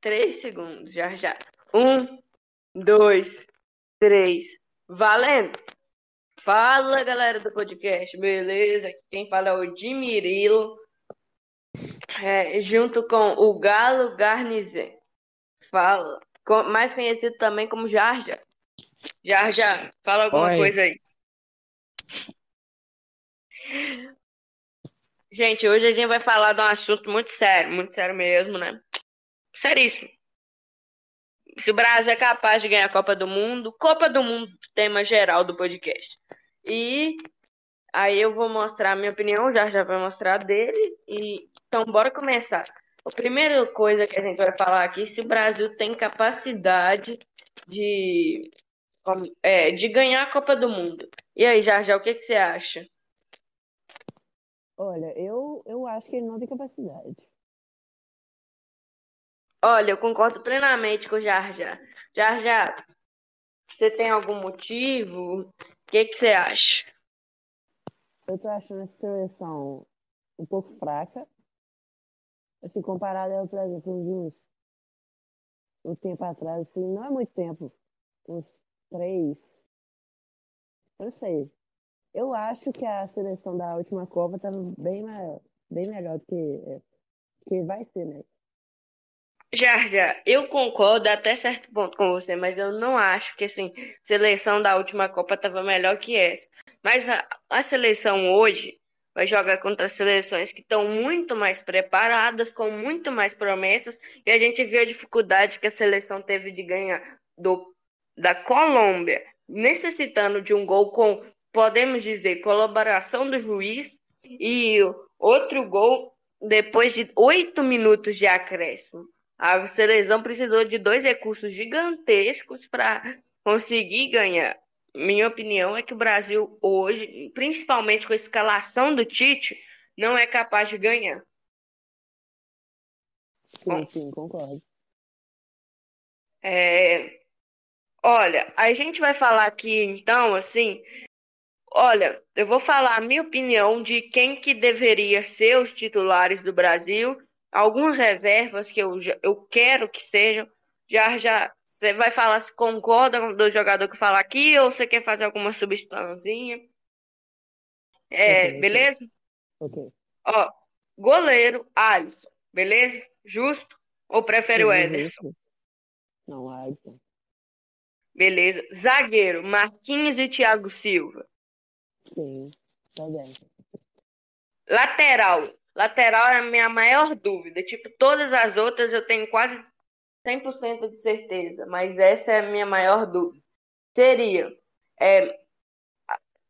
três segundos, já já. Um, dois, três. Valendo! Fala, galera do podcast, beleza? Aqui quem fala é o Dimirilo, é, junto com o Galo Garnizé. Fala, com- mais conhecido também como Jarja. Jarja, fala alguma Oi. coisa aí. Gente, hoje a gente vai falar de um assunto muito sério, muito sério mesmo, né? Seríssimo. Se o Brasil é capaz de ganhar a Copa do Mundo, Copa do Mundo, tema geral do podcast. E aí eu vou mostrar a minha opinião, já já vai mostrar a dele. E então bora começar. A primeira coisa que a gente vai falar aqui, se o Brasil tem capacidade de é, de ganhar a Copa do Mundo. E aí, Jarja, o que que você acha? Olha, eu, eu acho que ele não tem capacidade. Olha, eu concordo plenamente com o Jarja. Jarja, você tem algum motivo? O que que você acha? Eu tô achando essa seleção um pouco fraca. Assim, comparada, por exemplo, de uns um tempo atrás, assim, não é muito tempo, uns três, eu não sei. Eu acho que a seleção da última Copa estava bem, ma- bem melhor do que, é, que vai ser, né? Já, já, eu concordo até certo ponto com você, mas eu não acho que assim, seleção da última Copa estava melhor que essa. Mas a, a seleção hoje vai jogar contra seleções que estão muito mais preparadas, com muito mais promessas, e a gente viu a dificuldade que a seleção teve de ganhar do, da Colômbia, necessitando de um gol com, podemos dizer, colaboração do juiz, e outro gol depois de oito minutos de acréscimo. A seleção precisou de dois recursos gigantescos para conseguir ganhar. Minha opinião é que o Brasil hoje, principalmente com a escalação do Tite, não é capaz de ganhar. Sim, sim, concordo. É, Olha, a gente vai falar aqui então, assim, olha, eu vou falar a minha opinião de quem que deveria ser os titulares do Brasil, alguns reservas que eu, eu quero que sejam. Já já você vai falar se concorda com do jogador que fala aqui ou você quer fazer alguma substituiçãozinha? É, Ok, ok. beleza? Ok. Ó, goleiro, Alisson, beleza? Justo? Ou prefere o Ederson? Não, Alisson. Beleza. Zagueiro, Marquinhos e Thiago Silva. Sim, tá bem. Lateral. Lateral é a minha maior dúvida. Tipo, todas as outras eu tenho quase 100% de certeza, mas essa é a minha maior dúvida. Seria é,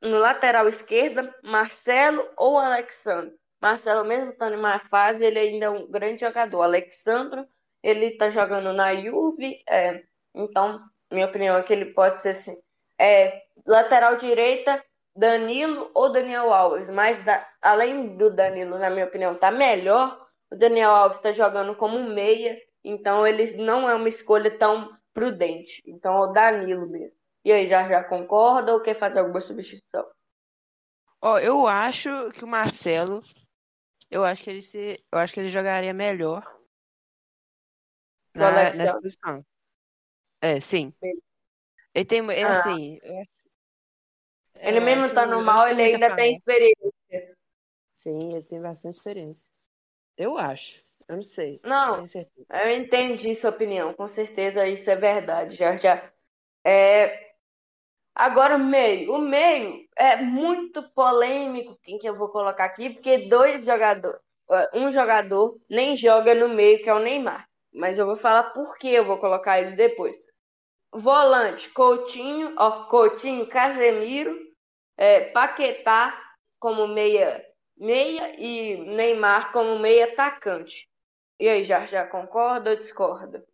no lateral esquerda, Marcelo ou Alexandre. Marcelo, mesmo estando em fase, ele ainda é um grande jogador. Alexandre, ele tá jogando na Juve, é, então, minha opinião é que ele pode ser assim. É, lateral direita, Danilo ou Daniel Alves, mas da- além do Danilo, na minha opinião, tá melhor. O Daniel Alves está jogando como meia, então ele não é uma escolha tão prudente. Então é o Danilo mesmo. E aí, já já concorda ou quer fazer alguma substituição? Ó, eu acho que o Marcelo, eu acho que ele se, eu acho que ele jogaria melhor na, nessa posição. É, sim. Ele tem, é Ah. assim, eu acho- Ele mesmo acho- estando não mal, ele ainda tem experiência. Sim, ele tem bastante experiência. Eu acho. Eu não sei. Não, certeza. eu entendi sua opinião, com certeza isso é verdade, já já. É... Agora o meio. O meio é muito polêmico quem que eu vou colocar aqui, porque dois jogadores, um jogador nem joga no meio, que é o Neymar. Mas eu vou falar por que eu vou colocar ele depois. Volante, Coutinho, ó, Coutinho, Casemiro, é, Paquetá como meia, meia e Neymar como meia atacante. E aí, já já concorda ou discorda?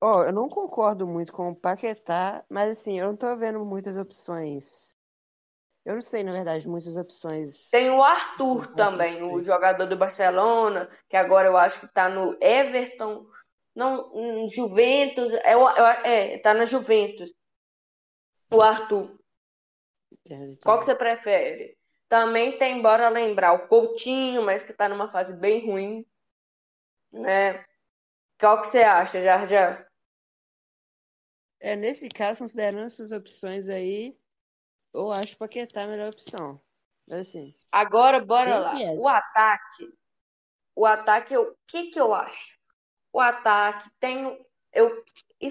Ó, eu não concordo muito com o Paquetá, mas assim, eu não tô vendo muitas opções. Eu não sei, na verdade, muitas opções. Tem o Arthur também, o jogador do Barcelona, que agora eu acho que tá no Everton, não, em Juventus, é, o- é, tá na Juventus. O Arthur. Entendo, Qual que você prefere? Também tem, bora lembrar, o Coutinho, mas que tá numa fase bem ruim, né? Qual que você acha, Jardim? É, nesse caso, considerando essas opções aí, eu acho Paquetá a melhor opção. Mas assim, Agora, bora lá. viés. O ataque. O ataque, o que que eu acho? O ataque tem. Eu,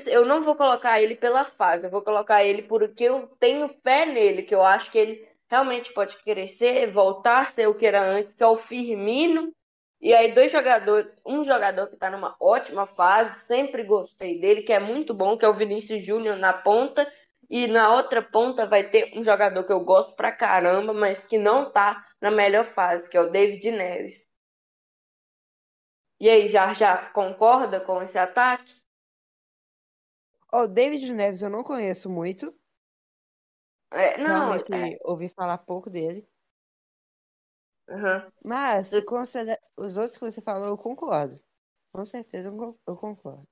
eu não vou colocar ele pela fase, eu vou colocar ele porque eu tenho fé nele, que eu acho que ele realmente pode crescer, voltar a ser o que era antes, que é o Firmino. E aí, dois jogadores, um jogador que tá numa ótima fase, sempre gostei dele, que é muito bom, que é o Vinícius Júnior na ponta. E na outra ponta vai ter um jogador que eu gosto pra caramba, mas que não tá na melhor fase, que é o David Neres. E aí, já já concorda com esse ataque? O David Neves eu não conheço muito. É, não, é, ouvi falar pouco dele. aham. Mas considera- os outros que você falou, eu concordo. Com certeza eu con- eu concordo.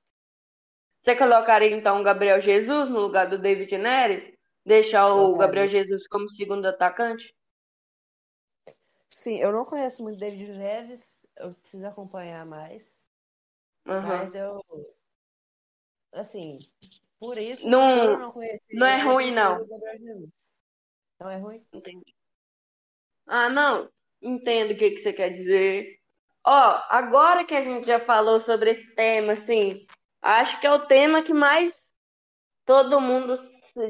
Você colocaria então o Gabriel Jesus no lugar do David Neres? Deixar o. Gabriel Jesus como segundo atacante? Sim, eu não conheço muito David Neves, eu preciso acompanhar mais. Aham. Mas eu. Assim, por isso, Não- não não é ruim, não. Não é ruim? Entendi. Ah, não. Entendo o que que você quer dizer. Ó, agora que a gente já falou sobre esse tema, assim, acho que é o tema que mais todo mundo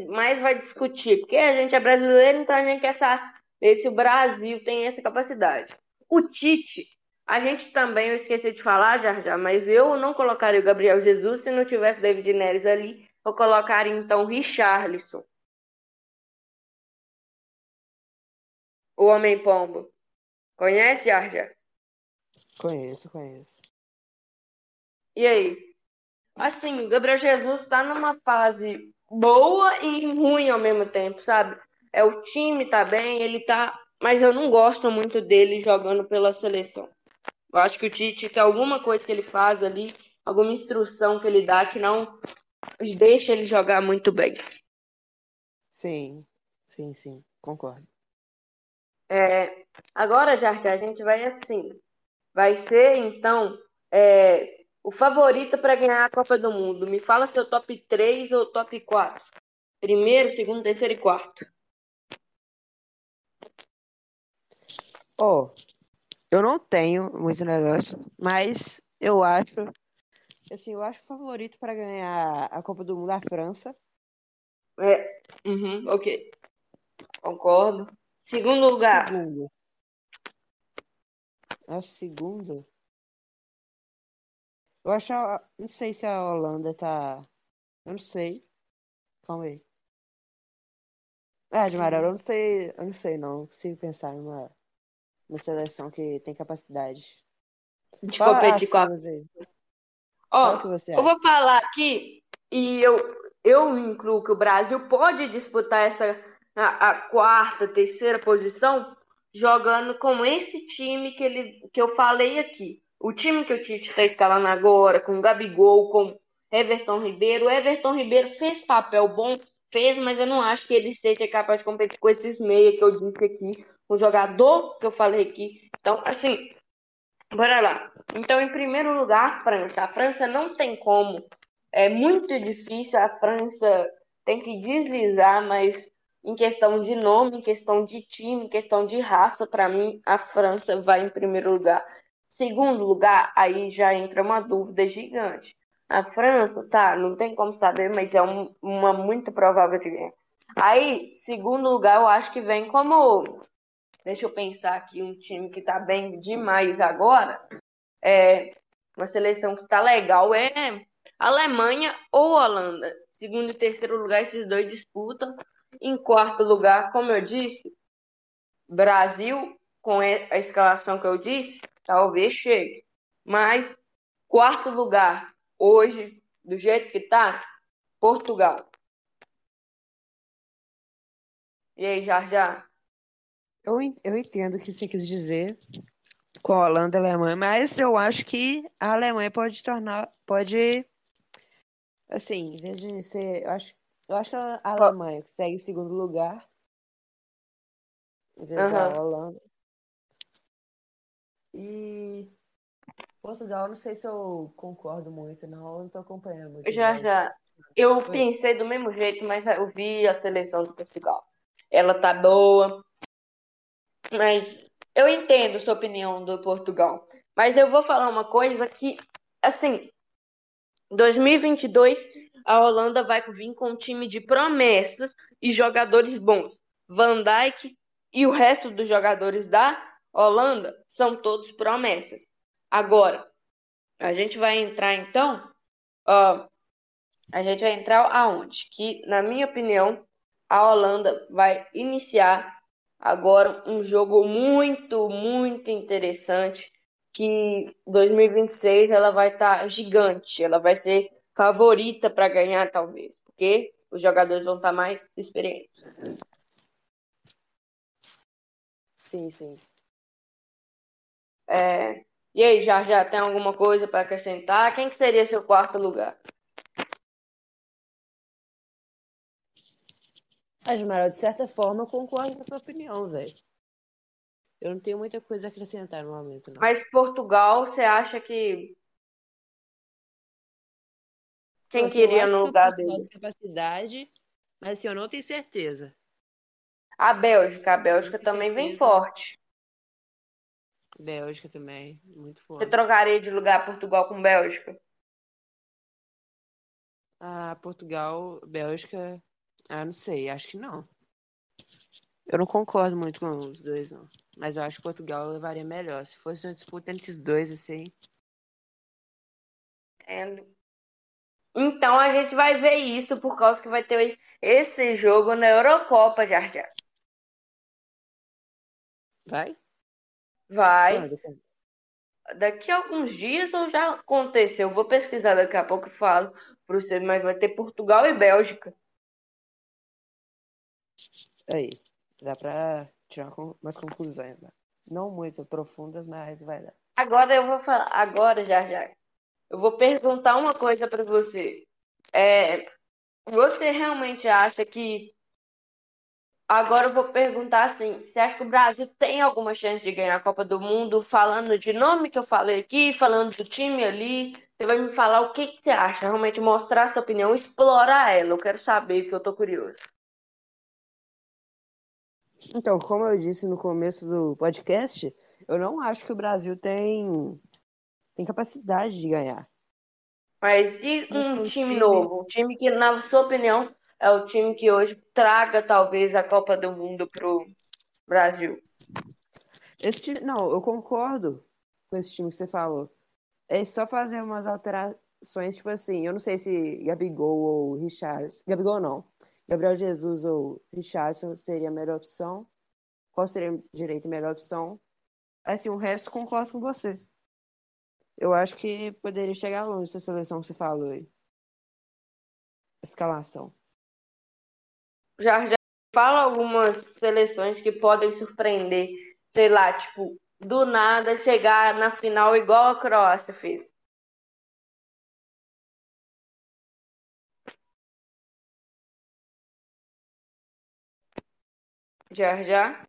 mais vai discutir, porque a gente é brasileiro, então a gente quer saber se o Brasil tem essa capacidade. O Tite, a gente também, eu esqueci de falar já já, mas eu não colocaria o Gabriel Jesus se não tivesse David Neres ali, eu colocaria então o Richarlison. O Homem Pombo. Conhece, Arja? Conheço, conheço. E aí? Assim, o Gabriel Jesus tá numa fase boa e ruim ao mesmo tempo, sabe? É o time tá bem, ele tá, mas eu não gosto muito dele jogando pela seleção. Eu acho que o Tite tem alguma coisa que ele faz ali, alguma instrução que ele dá que não deixa ele jogar muito bem. Sim, sim, sim, concordo. É, agora, Jardim, a gente vai assim. Vai ser, então, é, o favorito para ganhar a Copa do Mundo. Me fala seu top 3 ou top 4. Primeiro, segundo, terceiro e quarto. Ó, eu não tenho muito negócio, mas eu acho, assim, eu acho favorito para ganhar a Copa do Mundo a França. É, uhum, ok. Concordo. Segundo lugar. Segundo. Acho segundo. Eu acho, a- não sei se a Holanda tá, eu não sei. Calma aí. Ah, de eu não sei, eu não sei não, consigo pensar numa, numa seleção que tem capacidade. De Fala competir com a. aí. Qual que Ó, você eu vou falar aqui e eu, eu incluo que o Brasil pode disputar essa a, a quarta, terceira posição jogando com esse time que ele que eu falei aqui. O time que o Tite está escalando agora, com o Gabigol, com Everton Ribeiro. O Everton Ribeiro fez papel bom, fez, mas eu não acho que ele seja capaz de competir com esses meia que eu disse aqui, o jogador que eu falei aqui. Então, assim, bora lá. Então, em primeiro lugar, França. A França não tem como. É muito difícil. A França tem que deslizar, mas em questão de nome, em questão de time, em questão de raça, para mim, a França vai em primeiro lugar. Segundo lugar, aí já entra uma dúvida gigante. A França, tá, não tem como saber, mas é um- uma muito provável que venha. Aí, segundo lugar, eu acho que vem como. Deixa eu pensar aqui, um time que tá bem demais agora. É, uma seleção que tá legal é Alemanha ou Holanda. Segundo e terceiro lugar, esses dois disputam. Em quarto lugar, como eu disse, Brasil, com a escalação que eu disse, talvez chegue. Mas, quarto lugar, hoje, do jeito que tá, Portugal. E aí, já já? Eu, eu entendo o que você quis dizer com a Holanda e a Alemanha, mas eu acho que a Alemanha pode tornar, pode, assim, em vez de ser, eu acho, eu acho que a Alemanha segue em segundo lugar, em vez da Aham. Holanda. E Portugal, não sei se eu concordo muito, não. Eu não tô acompanhando muito. Já, já. Eu Oi. pensei do mesmo jeito, mas eu vi a seleção de Portugal. Ela tá boa, mas eu entendo sua opinião do Portugal. Mas eu vou falar uma coisa que, assim, 2022 a Holanda vai vir com um time de promessas e jogadores bons. Van Dijk e o resto dos jogadores da Holanda são todos promessas. Agora, a gente vai entrar então, ó, a gente vai entrar aonde? Que, na minha opinião, a Holanda vai iniciar agora um jogo muito, muito interessante. Que 2026 ela vai estar gigante, ela vai ser favorita para ganhar, talvez, porque os jogadores vão estar mais experientes. Sim, sim. É, E aí, já já tem alguma coisa para acrescentar? Quem que seria seu quarto lugar? Asmara, de certa forma, eu concordo com a tua opinião, velho. Eu não tenho muita coisa a acrescentar no momento, não. Mas Portugal, você acha que quem Assim, queria no que lugar Portugal dele? capacidade, mas assim, eu não tenho certeza. A Bélgica, a Bélgica também vem certeza. forte. Bélgica também, muito Você forte. trocaria de lugar Portugal com Bélgica? Ah, Portugal, Bélgica, ah, não sei, acho que não. Eu não concordo muito com os dois, não. Mas eu acho que Portugal levaria melhor. Se fosse uma disputa entre esses dois, assim. Entendo. Então a gente vai ver isso por causa que vai ter esse jogo na Eurocopa, já já. Vai? Vai. Daqui a alguns dias ou já aconteceu? Eu vou pesquisar daqui a pouco e falo para você, mas vai ter Portugal e Bélgica. Aí, dá pra tirar umas conclusões, né? Não muito profundas, mas vai dar. Agora eu vou falar, agora já já. Eu vou perguntar uma coisa para você. É, você realmente acha que Agora eu vou perguntar assim: você acha que o Brasil tem alguma chance de ganhar a Copa do Mundo? Falando de nome que eu falei aqui, falando do time ali, você vai me falar o que que você acha, realmente mostrar a sua opinião, explorar ela. Eu quero saber, porque eu tô curioso. Então, como eu disse no começo do podcast, eu não acho que o Brasil tem, tem capacidade de ganhar. Mas e um um time time- novo? Um time que, na sua opinião, é o time que hoje traga talvez a Copa do Mundo pro Brasil. Esse time, não, eu concordo com esse time que você falou. É só fazer umas alterações, tipo assim, eu não sei se Gabigol ou Richards, Gabigol não, Gabriel Jesus ou Richardson seria a melhor opção. Qual seria direito a melhor opção? Assim, o resto concordo com você. Eu acho que poderia chegar longe essa seleção que você falou aí. Escalação. Já, já fala algumas seleções que podem surpreender, sei lá, tipo, do nada chegar na final igual a Croácia fez. Já, já?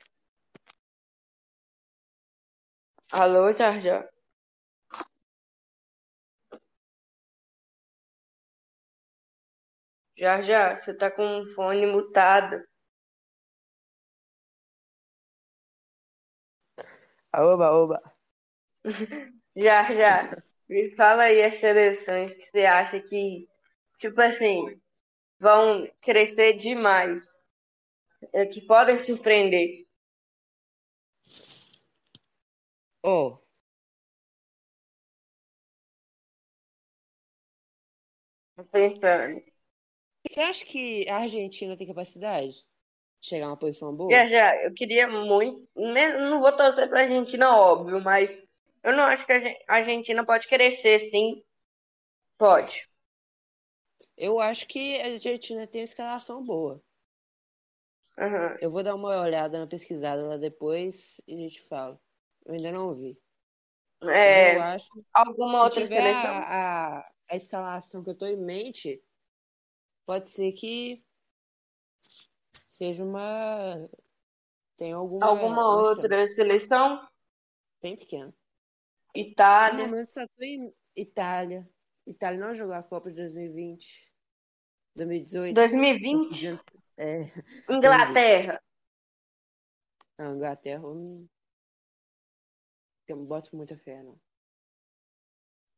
Alô, já, já? Já, já, você tá com o fone mutado. Oba, oba. Já, já. Me fala aí as seleções que você acha que, tipo assim, vão crescer demais, é, que podem surpreender. Ó, Tô pensando. você acha que a Argentina tem capacidade de chegar a uma posição boa? Já, já, eu queria muito. né, Não vou torcer pra Argentina, óbvio, mas eu não acho que a Argentina pode crescer, sim. Pode. Eu acho que a Argentina tem uma escalação boa. Aham. Eu vou dar uma olhada, uma pesquisada lá depois e a gente fala. Eu ainda não vi. Mas É, eu acho alguma outra seleção? a, a, a escalação que eu tô em mente, pode ser que seja uma. Tem alguma, Alguma outra seleção? bem pequena. No Itália. momento só tô em Itália. Itália não jogou a Copa de 2020. 2018. 2020. É, Inglaterra. a Inglaterra eu não, eu não boto muita fé, não.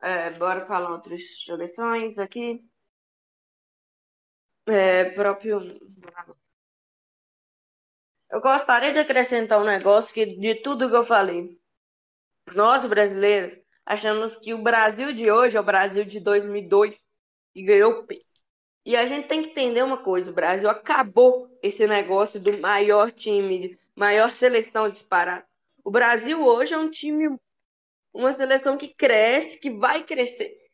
É, bora falar outras seleções aqui. É, próprio. Eu gostaria de acrescentar um negócio que de tudo que eu falei. Nós, brasileiros, achamos que o Brasil de hoje é o Brasil de 2002 e ganhou. E a gente tem que entender uma coisa: o Brasil acabou esse negócio do maior time, maior seleção disparada. O Brasil hoje é um time, uma seleção que cresce, que vai crescer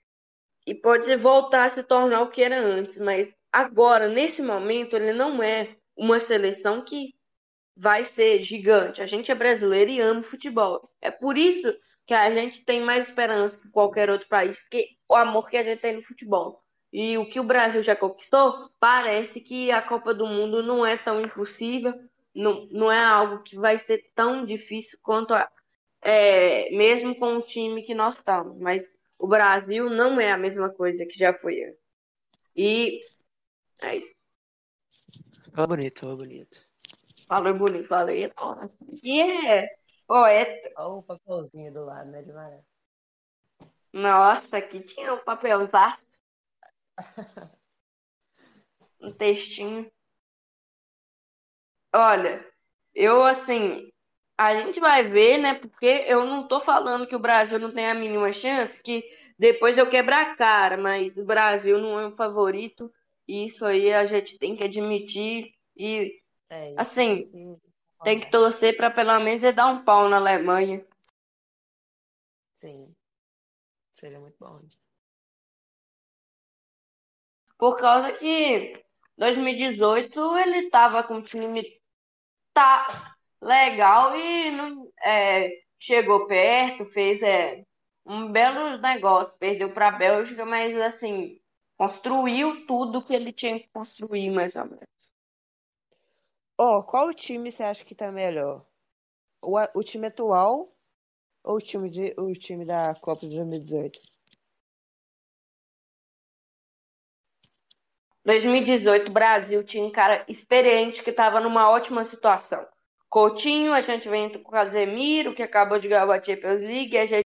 e pode voltar a se tornar o que era antes, mas agora, nesse momento, ele não é uma seleção que vai ser gigante. A gente é brasileiro e ama futebol. É por isso que a gente tem mais esperança que qualquer outro país, porque o amor que a gente tem no futebol. E o que o Brasil já conquistou, parece que a Copa do Mundo não é tão impossível, não, não é algo que vai ser tão difícil quanto a, é, mesmo com o time que nós estamos. Mas o Brasil não é a mesma coisa que já foi antes. E é isso. Fala bonito, fala bonito. Falei bonito, falei. E é poeta. Olha o papelzinho do lado, né, de Maré? Nossa, aqui tinha um papelzaço. Um textinho. Olha, eu assim, a gente vai ver, né? Porque eu não tô falando que o Brasil não tem a mínima chance, que depois eu quebrar a cara, mas o Brasil não é o favorito, e isso aí a gente tem que admitir. E É assim, Sim. tem que torcer para pelo menos ele dar um pau na Alemanha. Sim. Seria muito bom. Por causa que 2018 ele tava com o time tá legal e não é, chegou perto, fez é, um belo negócio, perdeu para a Bélgica, mas assim, construiu tudo que ele tinha que construir, mais ou menos. Ó, qual time você acha que tá melhor? O, o time atual ou o time, de, o time da Copa de 2018? 2018, Brasil tinha um cara experiente que estava numa ótima situação. Coutinho, a gente vem com o Casemiro, que acabou de ganhar a Champions League, a gente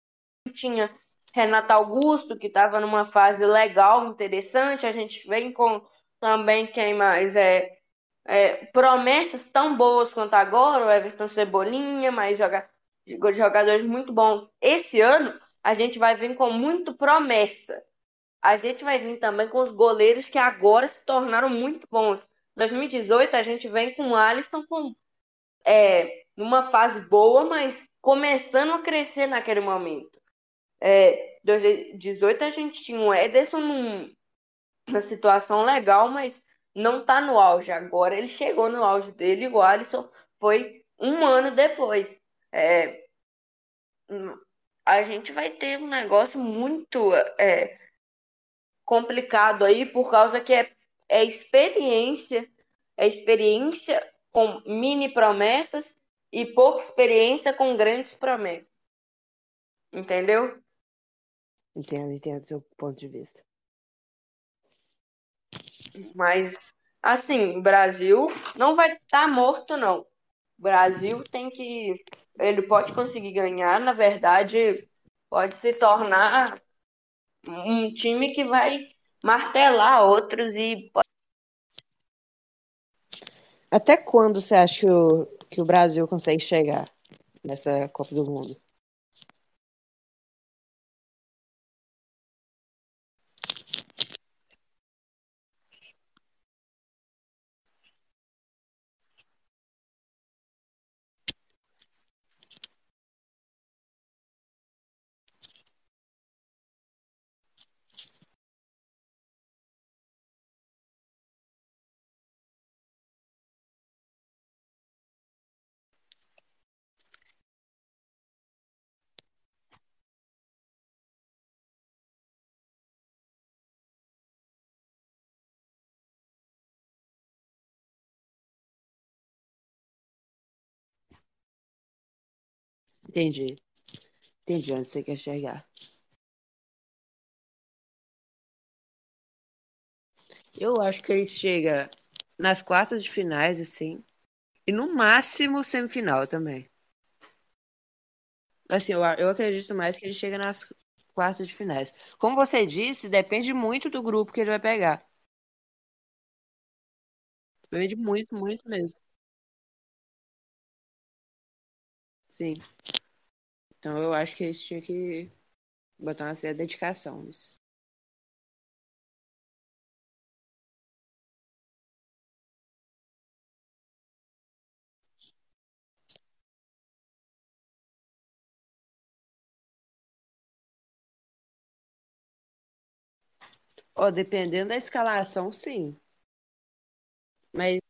tinha Renato Augusto, que estava numa fase legal, interessante, a gente vem com também quem mais é, é, promessas tão boas quanto agora, o Everton Cebolinha, mas joga, jogadores muito bons. Esse ano a gente vai vir com muito promessa. A gente vai vir também com os goleiros que agora se tornaram muito bons. 2018 a gente vem com o Alisson com, é, numa fase boa, mas começando a crescer naquele momento. É, 2018 a gente tinha o Ederson num, numa situação legal, mas não tá no auge. Agora ele chegou no auge dele e o Alisson foi um ano depois. É, a gente vai ter um negócio muito é, complicado aí por causa que é, é experiência, é experiência com mini promessas e pouca experiência com grandes promessas. Entendeu? Entendo, entendo seu ponto de vista. Mas assim, o Brasil não vai estar morto, não. Brasil tem que. Ele pode conseguir ganhar, na verdade, pode se tornar um time que vai martelar outros e Até quando você acha que o, que o Brasil consegue chegar nessa Copa do Mundo? Entendi. Entendi onde você quer chegar. Eu acho que ele chega nas quartas de finais, assim. E no máximo semifinal também. Assim, eu, eu acredito mais que ele chega nas quartas de finais. Como você disse, depende muito do grupo que ele vai pegar. Depende muito, muito mesmo. Sim. Então eu acho que eles tinham que botar uma certa dedicação nisso. Ó, dependendo da escalação, sim. Mas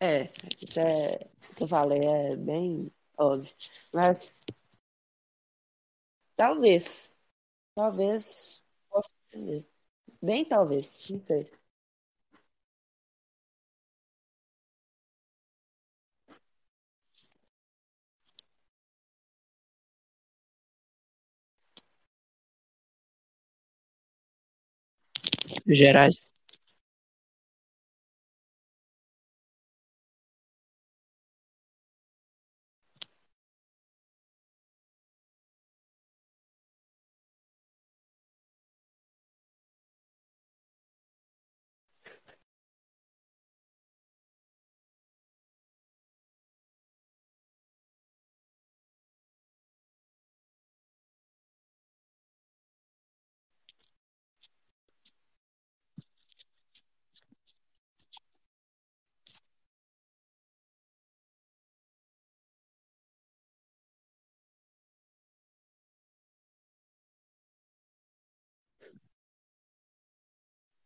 é, é que eu falei, é bem óbvio. Mas talvez, talvez possa entender. Bem talvez, não sei. Gerais.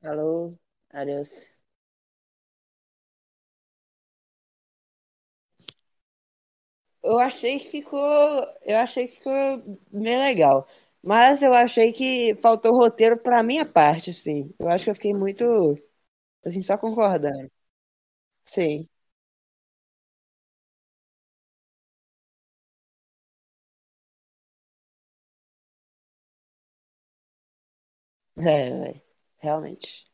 Alô, adeus. Eu achei que ficou, eu achei que ficou bem legal. Mas eu achei que faltou roteiro pra minha parte, assim. Eu acho que eu fiquei muito, assim, só concordando. Sim. É, é, realmente.